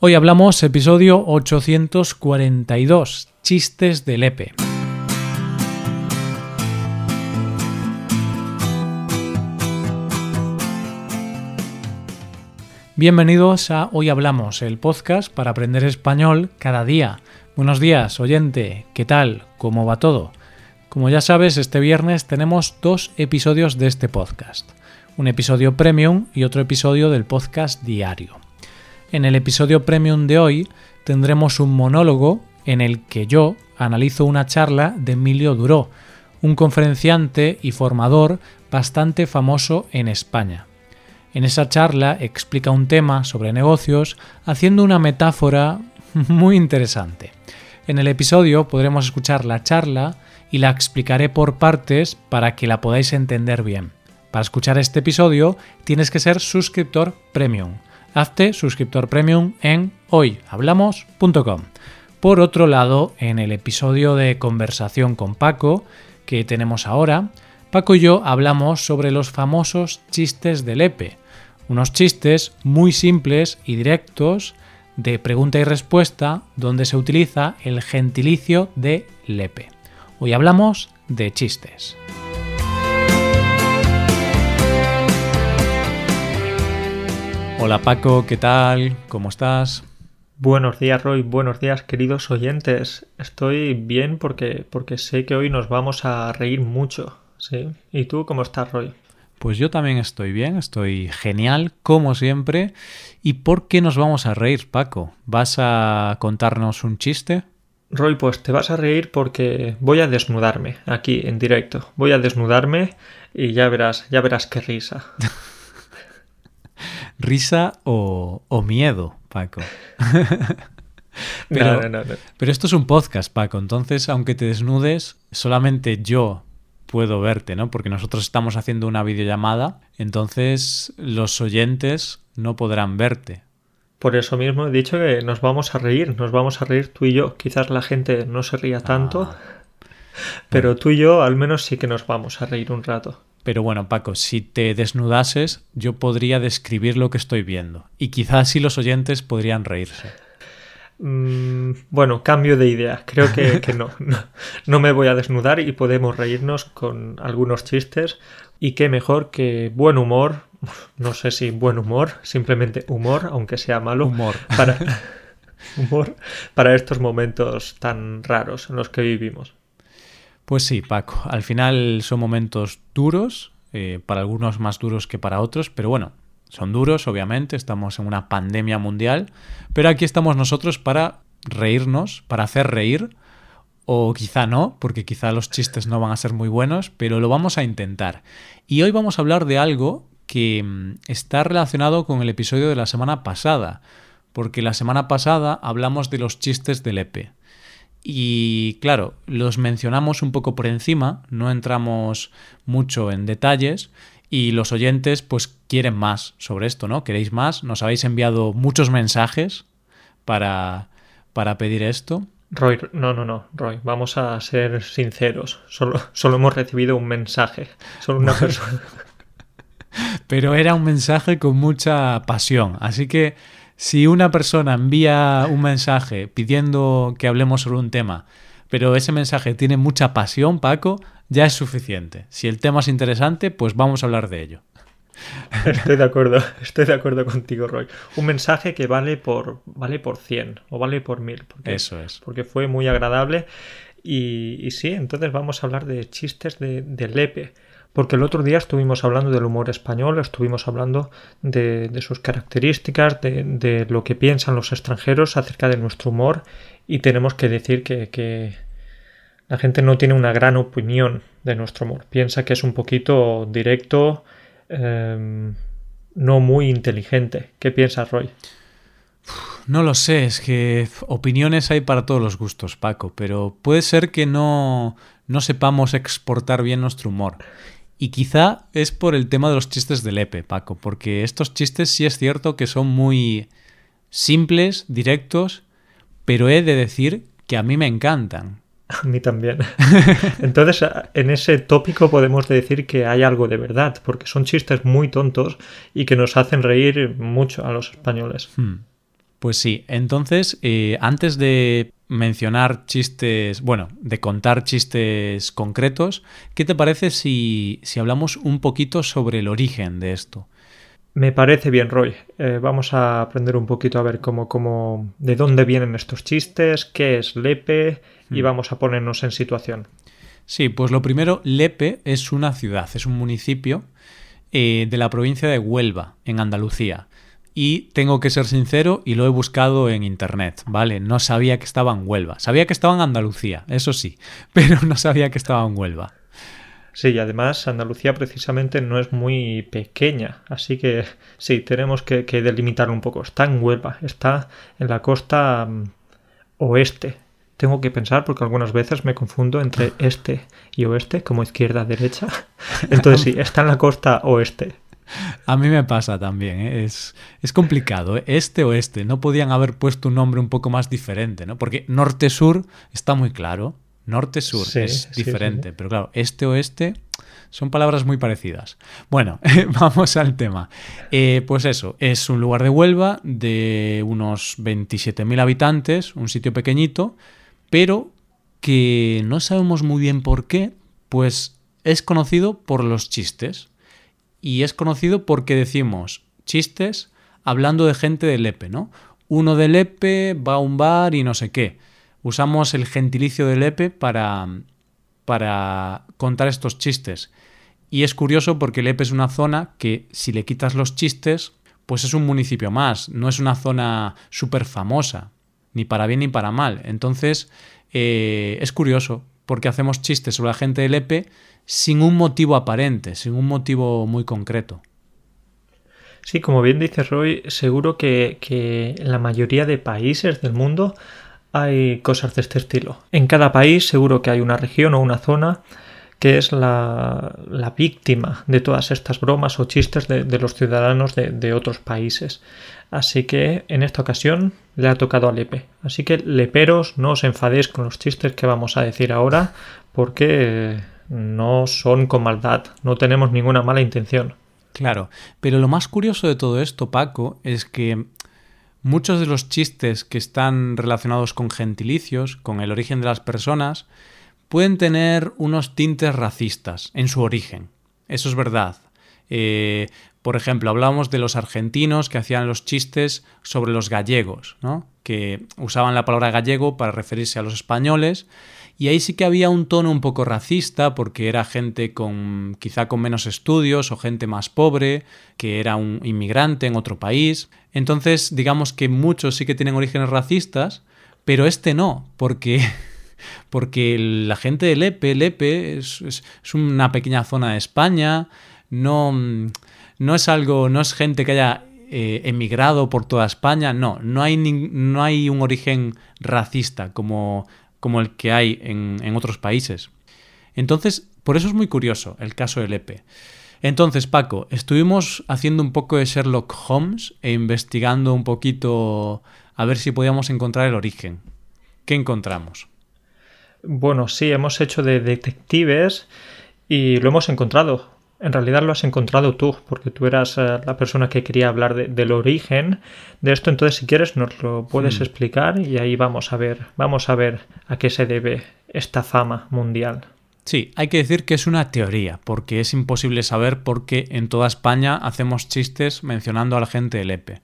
Hoy hablamos episodio 842, chistes de Lepe. Bienvenidos a Hoy Hablamos, el podcast para aprender español cada día. Buenos días, oyente, ¿qué tal? ¿Cómo va todo? Como ya sabes, este viernes tenemos dos episodios de este podcast. Un episodio premium y otro episodio del podcast diario. En el episodio premium de hoy tendremos un monólogo en el que yo analizo una charla de Emilio Duró, un conferenciante y formador bastante famoso en España. En esa charla explica un tema sobre negocios haciendo una metáfora muy interesante. En el episodio podremos escuchar la charla y la explicaré por partes para que la podáis entender bien. Para escuchar este episodio tienes que ser suscriptor premium hazte suscriptor premium en hoyhablamos.com. Por otro lado, en el episodio de conversación con Paco que tenemos ahora, Paco y yo hablamos sobre los famosos chistes de Lepe, unos chistes muy simples y directos de pregunta y respuesta donde se utiliza el gentilicio de Lepe. Hoy hablamos de chistes. Hola Paco, ¿qué tal? ¿Cómo estás? Buenos días Roy, buenos días queridos oyentes. Estoy bien porque, porque sé que hoy nos vamos a reír mucho. ¿sí? ¿Y tú cómo estás Roy? Pues yo también estoy bien, estoy genial, como siempre. ¿Y por qué nos vamos a reír, Paco? ¿Vas a contarnos un chiste? Roy, pues te vas a reír porque voy a desnudarme aquí en directo. Voy a desnudarme y ya verás, ya verás qué risa. risa o, miedo, Paco. pero, pero esto es un podcast, Paco, entonces aunque te desnudes, solamente yo puedo verte, ¿no? Porque nosotros estamos haciendo una videollamada, entonces los oyentes no podrán verte. Por eso mismo he dicho que nos vamos a reír, nos vamos a reír tú y yo. Quizás la gente no se ría tanto, ah. pero tú y yo al menos sí que nos vamos a reír un rato. Pero bueno, Paco, si te desnudases, yo podría describir lo que estoy viendo. Y quizás sí los oyentes podrían reírse. Mm, bueno, cambio de idea. Creo que, no, no, me voy a desnudar y podemos reírnos con algunos chistes. Y qué mejor que buen humor. No sé si buen humor, simplemente humor, aunque sea malo. Humor. Para, humor para estos momentos tan raros en los que vivimos. Pues sí, Paco, al final son momentos duros, eh, para algunos más duros que para otros, pero bueno, son duros, obviamente, estamos en una pandemia mundial, pero aquí estamos nosotros para reírnos, para hacer reír, o quizá no, porque quizá los chistes no van a ser muy buenos, pero lo vamos a intentar. Y hoy vamos a hablar de algo que mm, está relacionado con el episodio de la semana pasada, porque la semana pasada hablamos de los chistes del EPE. Y claro, los mencionamos un poco por encima, no entramos mucho en detalles y los oyentes pues quieren más sobre esto, ¿no? ¿Queréis más? Nos habéis enviado muchos mensajes para, para pedir esto. Roy, no, no, no, Roy, vamos a ser sinceros. Solo, solo hemos recibido un mensaje, solo una persona. Pero era un mensaje con mucha pasión, así que si una persona envía un mensaje pidiendo que hablemos sobre un tema, pero ese mensaje tiene mucha pasión, Paco, ya es suficiente. Si el tema es interesante, pues vamos a hablar de ello. Estoy de acuerdo, estoy de acuerdo contigo, Roy. Un mensaje que vale por, vale por 100 o vale por 1000. Eso es. Porque fue muy agradable. Y, sí, entonces vamos a hablar de chistes de, de Lepe. Porque el otro día estuvimos hablando del humor español, estuvimos hablando de, sus características, de, lo que piensan los extranjeros acerca de nuestro humor y tenemos que decir que, la gente no tiene una gran opinión de nuestro humor. Piensa que es un poquito directo, em, no muy inteligente. ¿Qué piensas, Roy? No lo sé, es que opiniones hay para todos los gustos, Paco, pero puede ser que no, no sepamos exportar bien nuestro humor. Y quizá es por el tema de los chistes de Lepe, Paco, porque estos chistes sí es cierto que son muy simples, directos, pero he de decir que a mí me encantan. A mí también. Entonces, en ese tópico podemos decir que hay algo de verdad, porque son chistes muy tontos y que nos hacen reír mucho a los españoles. Hmm. Pues sí, entonces, eh, antes de mencionar chistes, bueno, de contar chistes concretos, ¿qué te parece si, si hablamos un poquito sobre el origen de esto? Me parece bien, Roy. Eh, vamos a aprender un poquito a ver cómo, cómo, de dónde vienen estos chistes, qué es Lepe y mm. vamos a ponernos en situación. Sí, pues lo primero, Lepe es una ciudad, es un municipio eh, de la provincia de Huelva, en Andalucía. Y tengo que ser sincero y lo he buscado en internet, ¿vale? No sabía que estaba en Huelva. Sabía que estaba en Andalucía, eso sí, pero no sabía que estaba en Huelva. Sí, y además Andalucía precisamente no es muy pequeña, así que sí, tenemos que, delimitar un poco. Está en Huelva, está en la costa mm, oeste. Tengo que pensar porque algunas veces me confundo entre este y oeste, como izquierda-derecha. Entonces sí, está en la costa oeste. A mí me pasa también, ¿eh? es, es, complicado, ¿eh? este oeste. No podían haber puesto un nombre un poco más diferente, ¿no? Porque norte-sur está muy claro, Norte-sur es diferente, pero claro, este-oeste son palabras muy parecidas. Bueno, vamos al tema. Eh, pues eso, es un lugar de Huelva de unos 27.000 habitantes, un sitio pequeñito, pero que no sabemos muy bien por qué, pues es conocido por los chistes. Y es conocido porque decimos chistes hablando de gente de Lepe, ¿no? Uno de Lepe va a un bar y no sé qué usamos el gentilicio de Lepe para, para contar estos chistes. Y es curioso porque Lepe es una zona que si le quitas los chistes, pues es un municipio más, no es una zona súper famosa, ni para bien ni para mal. Entonces, eh, es curioso porque hacemos chistes sobre la gente de Lepe sin un motivo aparente, sin un motivo muy concreto. Sí, como bien dice Roy, seguro que, que en la mayoría de países del mundo hay cosas de este estilo. En cada país seguro que hay una región o una zona que es la, víctima de todas estas bromas o chistes de, los ciudadanos de, otros países. Así que en esta ocasión le ha tocado a Lepe. Así que leperos, no os enfadéis con los chistes que vamos a decir ahora porque no son con maldad, no tenemos ninguna mala intención. Claro, pero lo más curioso de todo esto, Paco, es que Muchos de los chistes que están relacionados con gentilicios, con el origen de las personas, pueden tener unos tintes racistas en su origen. Eso es verdad. Eh, por ejemplo, hablábamos de los argentinos que hacían los chistes sobre los gallegos, ¿no? que usaban la palabra gallego para referirse a los españoles y ahí sí que había un tono un poco racista porque era gente con quizá con menos estudios o gente más pobre, que era un inmigrante en otro país. Entonces, digamos que muchos sí que tienen orígenes racistas, pero este no, porque porque la gente de Lepe, Lepe es, es, una pequeña zona de España, no, no es algo, no es gente que haya eh, emigrado por toda España, no, no hay, no hay un origen racista como como el que hay en, otros países. Entonces, por eso es muy curioso el caso del EPE. Entonces, Paco, estuvimos haciendo un poco de Sherlock Holmes e investigando un poquito a ver si podíamos encontrar el origen. ¿Qué encontramos? Bueno, sí, hemos hecho de detectives y lo hemos encontrado en realidad lo has encontrado tú, porque tú eras eh, la persona que quería hablar del origen de esto. Entonces, si quieres, nos lo puedes explicar y ahí vamos a ver, vamos a ver a qué se debe esta fama mundial. Sí, hay que decir que es una teoría, porque es imposible saber por qué en toda España hacemos chistes mencionando a la gente del EPE.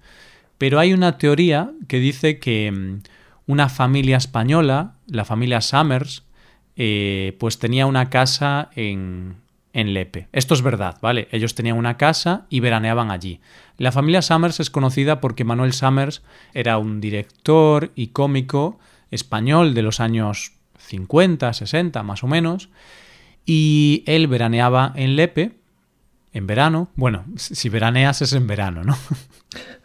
Pero hay una teoría que dice que mm, una familia española, la familia Summers, eh, pues tenía una casa en, en Lepe. Esto es verdad, ¿vale? Ellos tenían una casa y veraneaban allí. La familia Summers es conocida porque Manuel Summers era un director y cómico español de los años 50, 60 más o menos, y él veraneaba en Lepe en verano. Bueno, si veraneas es en verano, ¿no?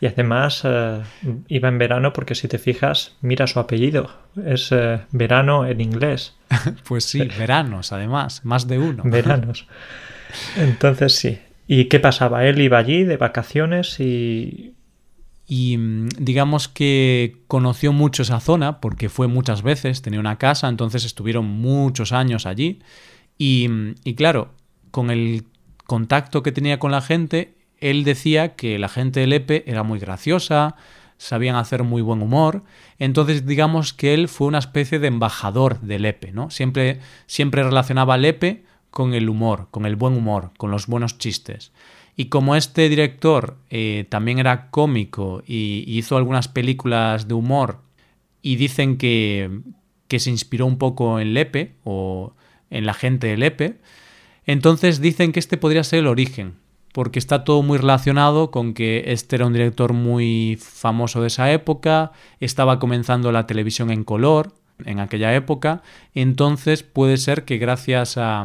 Y además eh, iba en verano porque si te fijas, mira su apellido. Es eh, verano en inglés. pues sí, veranos además, más de uno. Veranos. Entonces sí. ¿Y qué pasaba? Él iba allí de vacaciones y... Y mm, digamos que conoció mucho esa zona porque fue muchas veces, tenía una casa, entonces estuvieron muchos años allí. Y, mm, y claro, con el contacto que tenía con la gente, él decía que la gente de Lepe era muy graciosa, sabían hacer muy buen humor. Entonces, digamos que él fue una especie de embajador del Lepe, ¿no? Siempre, siempre relacionaba al Lepe con el humor, con el buen humor, con los buenos chistes. Y como este director eh, también era cómico y hizo algunas películas de humor y dicen que, que se inspiró un poco en Lepe o en la gente de Lepe, entonces dicen que este podría ser el origen, porque está todo muy relacionado con que este era un director muy famoso de esa época, estaba comenzando la televisión en color en aquella época, entonces puede ser que gracias a,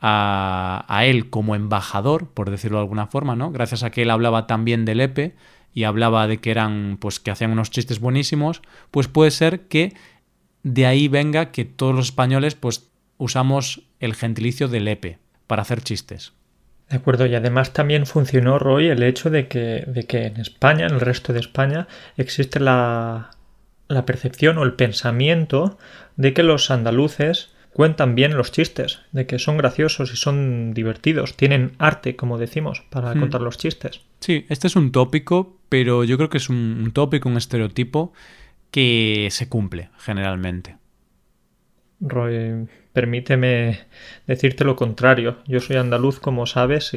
a, él como embajador, por decirlo de alguna forma, ¿no? Gracias a que él hablaba también del EPE y hablaba de que eran, pues que hacían unos chistes buenísimos, pues puede ser que de ahí venga que todos los españoles pues usamos el gentilicio del EPE para hacer chistes. De acuerdo, y además también funcionó, Roy, el hecho de que, de que en España, en el resto de España, existe la, la percepción o el pensamiento de que los andaluces cuentan bien los chistes, de que son graciosos y son divertidos, tienen arte, como decimos, para hmm. contar los chistes. Sí, este es un tópico, pero yo creo que es un tópico, un estereotipo que se cumple generalmente. Roy, permíteme decirte lo contrario. Yo soy andaluz, como sabes,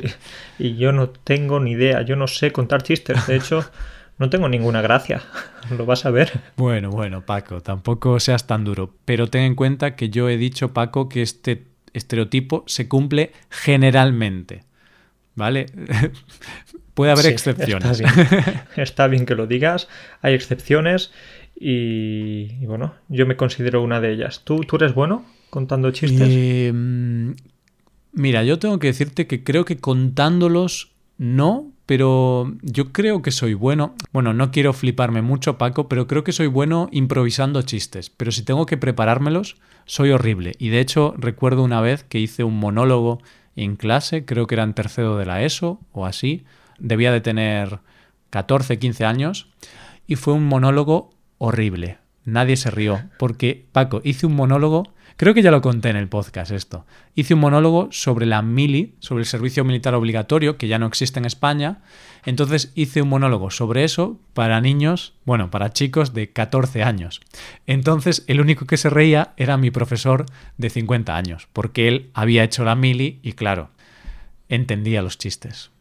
y, yo no tengo ni idea. Yo no sé contar chistes. De hecho, no tengo ninguna gracia. Lo vas a ver. Bueno, bueno, Paco, tampoco seas tan duro. Pero ten en cuenta que yo he dicho, Paco, que este estereotipo se cumple generalmente. ¿Vale? Puede haber excepciones. Está bien. está bien que lo digas. Hay excepciones y, bueno, yo me considero una de ellas. ¿Tú, tú eres bueno contando chistes? Em, mira, yo tengo que decirte que creo que contándolos no, pero yo creo que soy bueno. Bueno, no quiero fliparme mucho, Paco, pero creo que soy bueno improvisando chistes. Pero si tengo que preparármelos, soy horrible. Y de hecho, recuerdo una vez que hice un monólogo en clase, creo que era en tercero de la ESO o así. Debía de tener 14, 15 años. Y fue un monólogo horrible. Nadie se rió, porque Paco, hice un monólogo, creo que ya lo conté en el podcast esto, hice un monólogo sobre la mili, sobre el servicio militar obligatorio, que ya no existe en España, entonces hice un monólogo sobre eso para niños, bueno, para chicos de 14 años. Entonces el único que se reía era mi profesor de 50 años, porque él había hecho la mili y claro, entendía los chistes.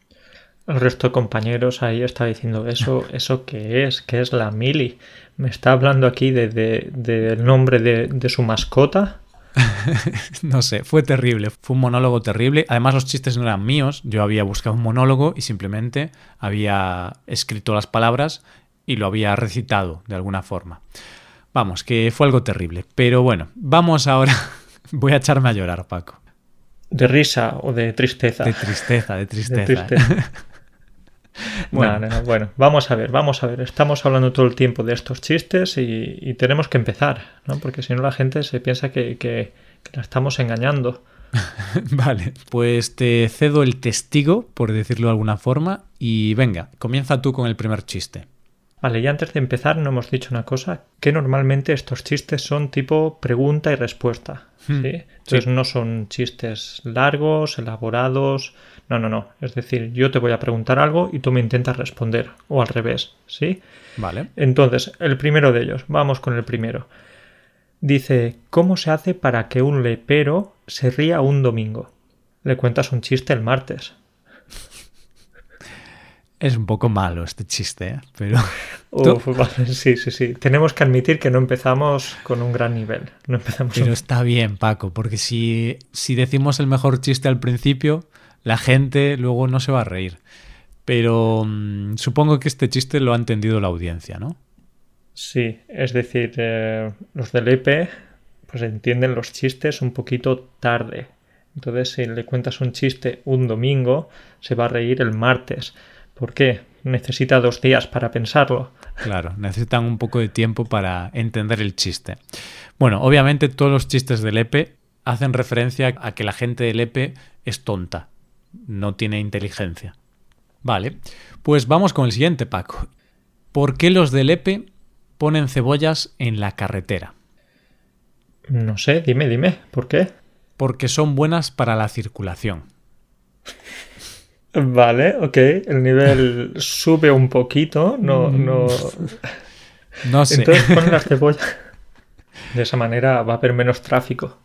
El resto de compañeros ahí está diciendo eso, eso qué es, qué es la mili. Me está hablando aquí del de, nombre de, su mascota. no sé, fue terrible, fue un monólogo terrible. Además los chistes no eran míos, yo había buscado un monólogo y simplemente había escrito las palabras y lo había recitado de alguna forma. Vamos, que fue algo terrible. Pero bueno, vamos ahora. Voy a echarme a llorar, Paco. ¿De risa o de tristeza? De tristeza, de tristeza. ¿eh? Bueno. bueno, vamos a ver, vamos a ver. Estamos hablando todo el tiempo de estos chistes y, tenemos que empezar, ¿no? Porque si no la gente se piensa que, la estamos engañando. vale, pues te cedo el testigo, por decirlo de alguna forma, y venga, comienza tú con el primer chiste. Vale, y antes de empezar no hemos dicho una cosa, que normalmente estos chistes son tipo pregunta y respuesta. Hmm, ¿sí? Entonces no son chistes largos, elaborados, no, no, no. Es decir, yo te voy a preguntar algo y tú me intentas responder. O al revés, ¿sí? Vale. Entonces, el primero de ellos. Vamos con el primero. Dice, ¿cómo se hace para que un lepero se ría un domingo? Le cuentas un chiste el martes. Es un poco malo este chiste, ¿eh? pero... sí, sí, sí. Tenemos que admitir que no empezamos con un gran nivel. No empezamos pero está bien, Paco, porque si, si decimos el mejor chiste al principio, la gente luego no se va a reír. Pero mm, supongo que este chiste lo ha entendido la audiencia, ¿no? Sí, es decir, eh, los del EP pues entienden los chistes un poquito tarde. Entonces, si le cuentas un chiste un domingo, se va a reír el martes. ¿Por qué? Necesita dos días para pensarlo. Claro, necesitan un poco de tiempo para entender el chiste. Bueno, obviamente todos los chistes del EPE hacen referencia a que la gente del EPE es tonta no tiene inteligencia. Vale, pues vamos con el siguiente, Paco. ¿Por qué los del EPE ponen cebollas en la carretera? No sé, dime, dime, ¿por qué? Porque son buenas para la circulación. Vale, ok. El nivel sube un poquito. No, Mm. no. No sé. Entonces ponen las cebollas. De esa manera va a haber menos tráfico.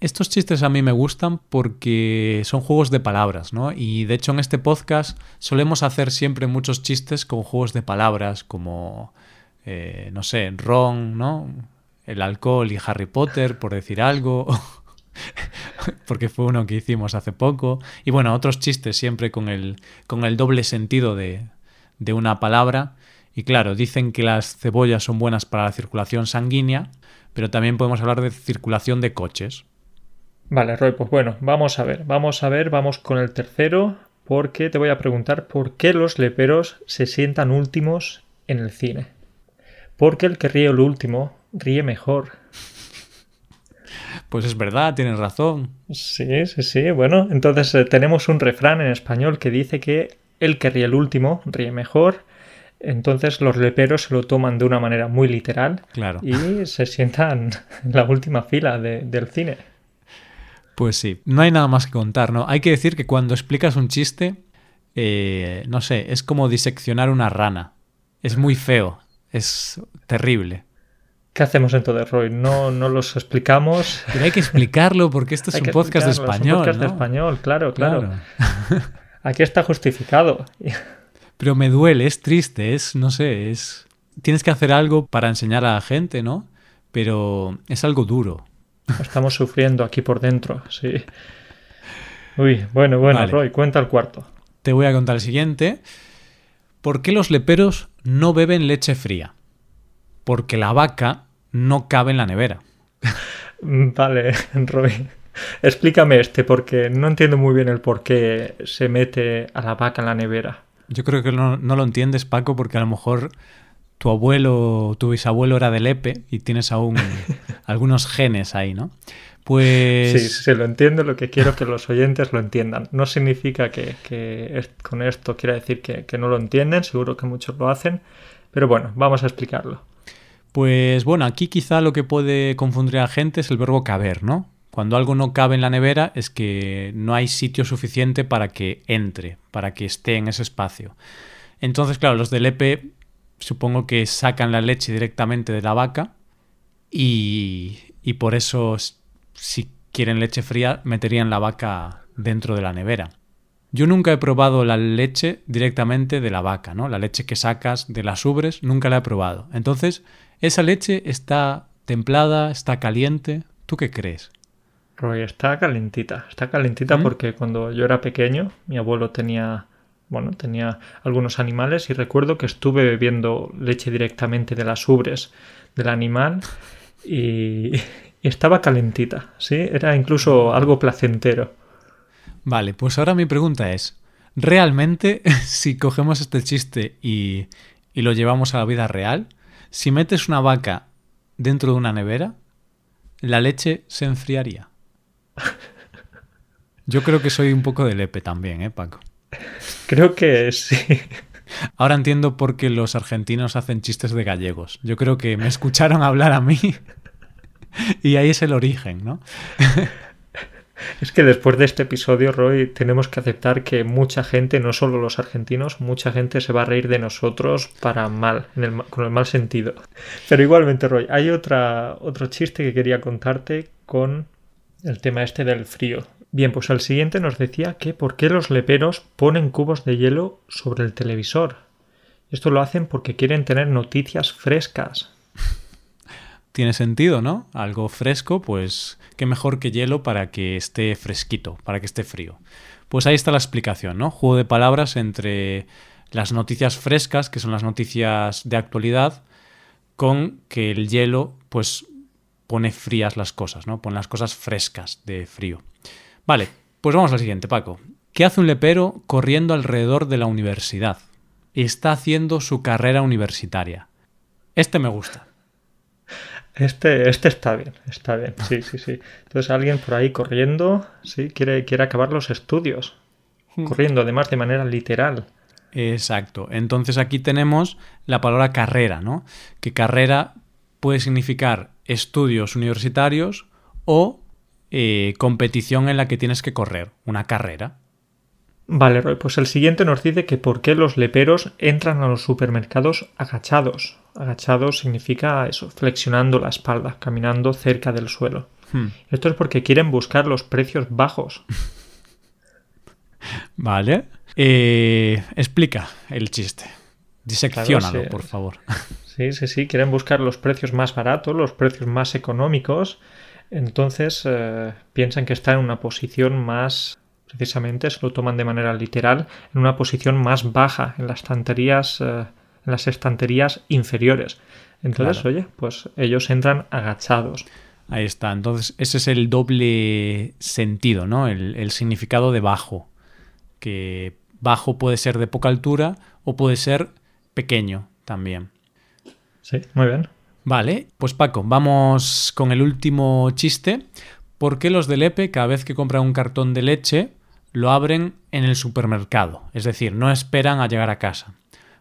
Estos chistes a mí me gustan porque son juegos de palabras, ¿no? Y de hecho en este podcast solemos hacer siempre muchos chistes con juegos de palabras como, eh, no sé, Ron, ¿no? El alcohol y Harry Potter, por decir algo. porque fue uno que hicimos hace poco. Y bueno, otros chistes siempre con el, con el doble sentido de, de una palabra. Y claro, dicen que las cebollas son buenas para la circulación sanguínea, pero también podemos hablar de circulación de coches. Vale, Roy, pues bueno, vamos a ver, vamos a ver, vamos con el tercero, porque te voy a preguntar por qué los leperos se sientan últimos en el cine. Porque el que ríe el último ríe mejor. Pues es verdad, tienes razón. Sí, sí, sí. Bueno, entonces eh, tenemos un refrán en español que dice que el que ríe el último ríe mejor. Entonces los leperos se lo toman de una manera muy literal Claro. y se sientan en la última fila de- del cine. Pues sí, no hay nada más que contar, ¿no? Hay que decir que cuando explicas un chiste, eh, no sé, es como diseccionar una rana. Es muy feo, es terrible. ¿Qué hacemos entonces, Roy? No, no los explicamos. Pero hay que explicarlo porque esto es un podcast de explicarlo, es un español. podcast de español, claro, claro, Claro. Aquí está justificado. Pero me duele, es triste, es, no sé, es... Tienes que hacer algo para enseñar a la gente, ¿no? Pero es algo duro. Estamos sufriendo aquí por dentro, sí. Uy, bueno, bueno, Vale. Roy, cuenta el cuarto. Te voy a contar el siguiente. ¿Por qué los leperos no beben leche fría? Porque la vaca no cabe en la nevera. Vale, Roy. Explícame este, porque no entiendo muy bien el por qué se mete a la vaca en la nevera. Yo creo que no, no lo entiendes, Paco, porque a lo mejor tu abuelo, tu bisabuelo era de Lepe y tienes aún algunos genes ahí, ¿no? Pues Sí, sí, lo entiendo, lo que quiero que los oyentes lo entiendan. No significa que, que es- con esto quiera decir que, que no lo entienden, seguro que muchos lo hacen, pero bueno, vamos a explicarlo. Pues bueno, aquí quizá lo que puede confundir a la gente es el verbo caber, ¿no? Cuando algo no cabe en la nevera es que no hay sitio suficiente para que entre, para que esté en ese espacio. Entonces, claro, los del EPE supongo que sacan la leche directamente de la vaca y, y por eso si quieren leche fría meterían la vaca dentro de la nevera. Yo nunca he probado la leche directamente de la vaca, ¿no? La leche que sacas de las ubres, nunca la he probado. Entonces, ¿esa leche está templada, está caliente? ¿Tú qué crees? Roy, está calentita, está calentita ¿Mm? porque cuando yo era pequeño, mi abuelo tenía, bueno, tenía algunos animales y recuerdo que estuve bebiendo leche directamente de las ubres del animal y, y estaba calentita, ¿sí? Era incluso algo placentero. Vale, pues ahora mi pregunta es, ¿realmente si cogemos este chiste y, y lo llevamos a la vida real, si metes una vaca dentro de una nevera, la leche se enfriaría? Yo creo que soy un poco de lepe también, ¿eh, Paco? Creo que sí. Ahora entiendo por qué los argentinos hacen chistes de gallegos. Yo creo que me escucharon hablar a mí y ahí es el origen, ¿no? Es que después de este episodio, Roy, tenemos que aceptar que mucha gente, no solo los argentinos, mucha gente se va a reír de nosotros para mal, con el mal sentido. Pero igualmente, Roy, hay otra, otro chiste que quería contarte con el tema este del frío. Bien, pues el siguiente nos decía que por qué los leperos ponen cubos de hielo sobre el televisor. Esto lo hacen porque quieren tener noticias frescas. Tiene sentido, ¿no? Algo fresco, pues qué mejor que hielo para que esté fresquito, para que esté frío. Pues ahí está la explicación, ¿no? Juego de palabras entre las noticias frescas, que son las noticias de actualidad, con que el hielo, pues pone frías las cosas, ¿no? Pone las cosas frescas de frío. Vale, pues vamos al siguiente, Paco. ¿Qué hace un lepero corriendo alrededor de la universidad? Está haciendo su carrera universitaria. Este me gusta. Este, este está bien, está bien, sí, sí, sí. Entonces alguien por ahí corriendo, sí, quiere, quiere acabar los estudios. Corriendo, además de manera literal. Exacto. Entonces aquí tenemos la palabra carrera, ¿no? Que carrera puede significar estudios universitarios o eh, competición en la que tienes que correr, una carrera. Vale, Roy, pues el siguiente nos dice que por qué los leperos entran a los supermercados agachados. Agachados significa eso, flexionando la espalda, caminando cerca del suelo. Hmm. Esto es porque quieren buscar los precios bajos. Vale. Eh, explica el chiste. Disecciónalo, Claro, sí. por favor. Sí, sí, sí, quieren buscar los precios más baratos, los precios más económicos. Entonces eh, piensan que están en una posición más, precisamente, se lo toman de manera literal, en una posición más baja en las estanterías, eh, en las estanterías inferiores. Entonces, Claro. oye, pues ellos entran agachados. Ahí está. Entonces, ese es el doble sentido, ¿no? El, el significado de bajo. Que bajo puede ser de poca altura o puede ser pequeño también. Sí, muy bien. Vale, pues Paco, vamos con el último chiste. ¿Por qué los del EPE cada vez que compran un cartón de leche lo abren en el supermercado? Es decir, no esperan a llegar a casa.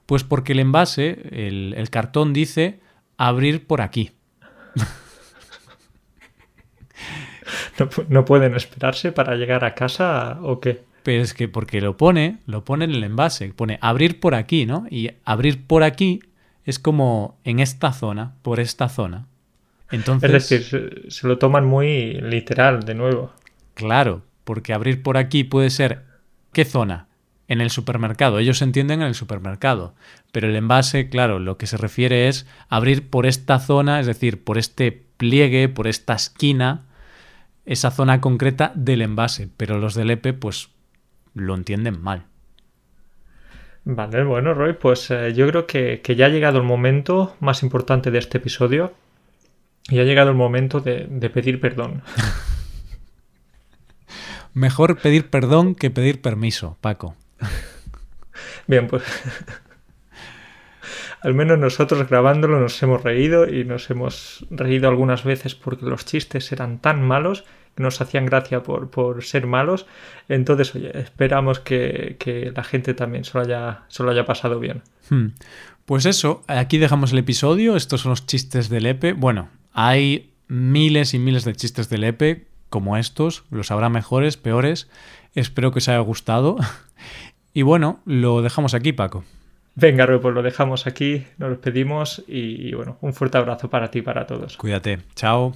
Pues porque el envase, el, el cartón dice abrir por aquí. ¿No, pu- no pueden esperarse para llegar a casa o qué? Pero es que porque lo pone, lo pone en el envase, pone abrir por aquí, ¿no? Y abrir por aquí es como en esta zona, por esta zona. Entonces, Es decir, se, se lo toman muy literal, de nuevo. claro, porque abrir por aquí puede ser ¿qué zona? En el supermercado. Ellos entienden en el supermercado. Pero el envase, claro, lo que se refiere es abrir por esta zona, es decir, por este pliegue, por esta esquina, esa zona concreta del envase. Pero los del EPE, pues, lo entienden mal. Vale, bueno, Roy, pues eh, yo creo que, que ya ha llegado el momento más importante de este episodio. Y ha llegado el momento de, de pedir perdón. Mejor pedir perdón que pedir permiso, Paco. Bien, pues. Al menos nosotros grabándolo nos hemos reído y nos hemos reído algunas veces porque los chistes eran tan malos que nos hacían gracia por, por ser malos. Entonces, oye, esperamos que, que la gente también se lo haya, se lo haya pasado bien. Hmm. Pues eso, aquí dejamos el episodio. Estos son los chistes del EPE. Bueno, hay miles y miles de chistes del EPE como estos. Los habrá mejores, peores. Espero que os haya gustado. Y bueno, lo dejamos aquí, Paco. Venga, Roy, pues lo dejamos aquí, nos despedimos y, y bueno, un fuerte abrazo para ti y para todos. Cuídate. Chao.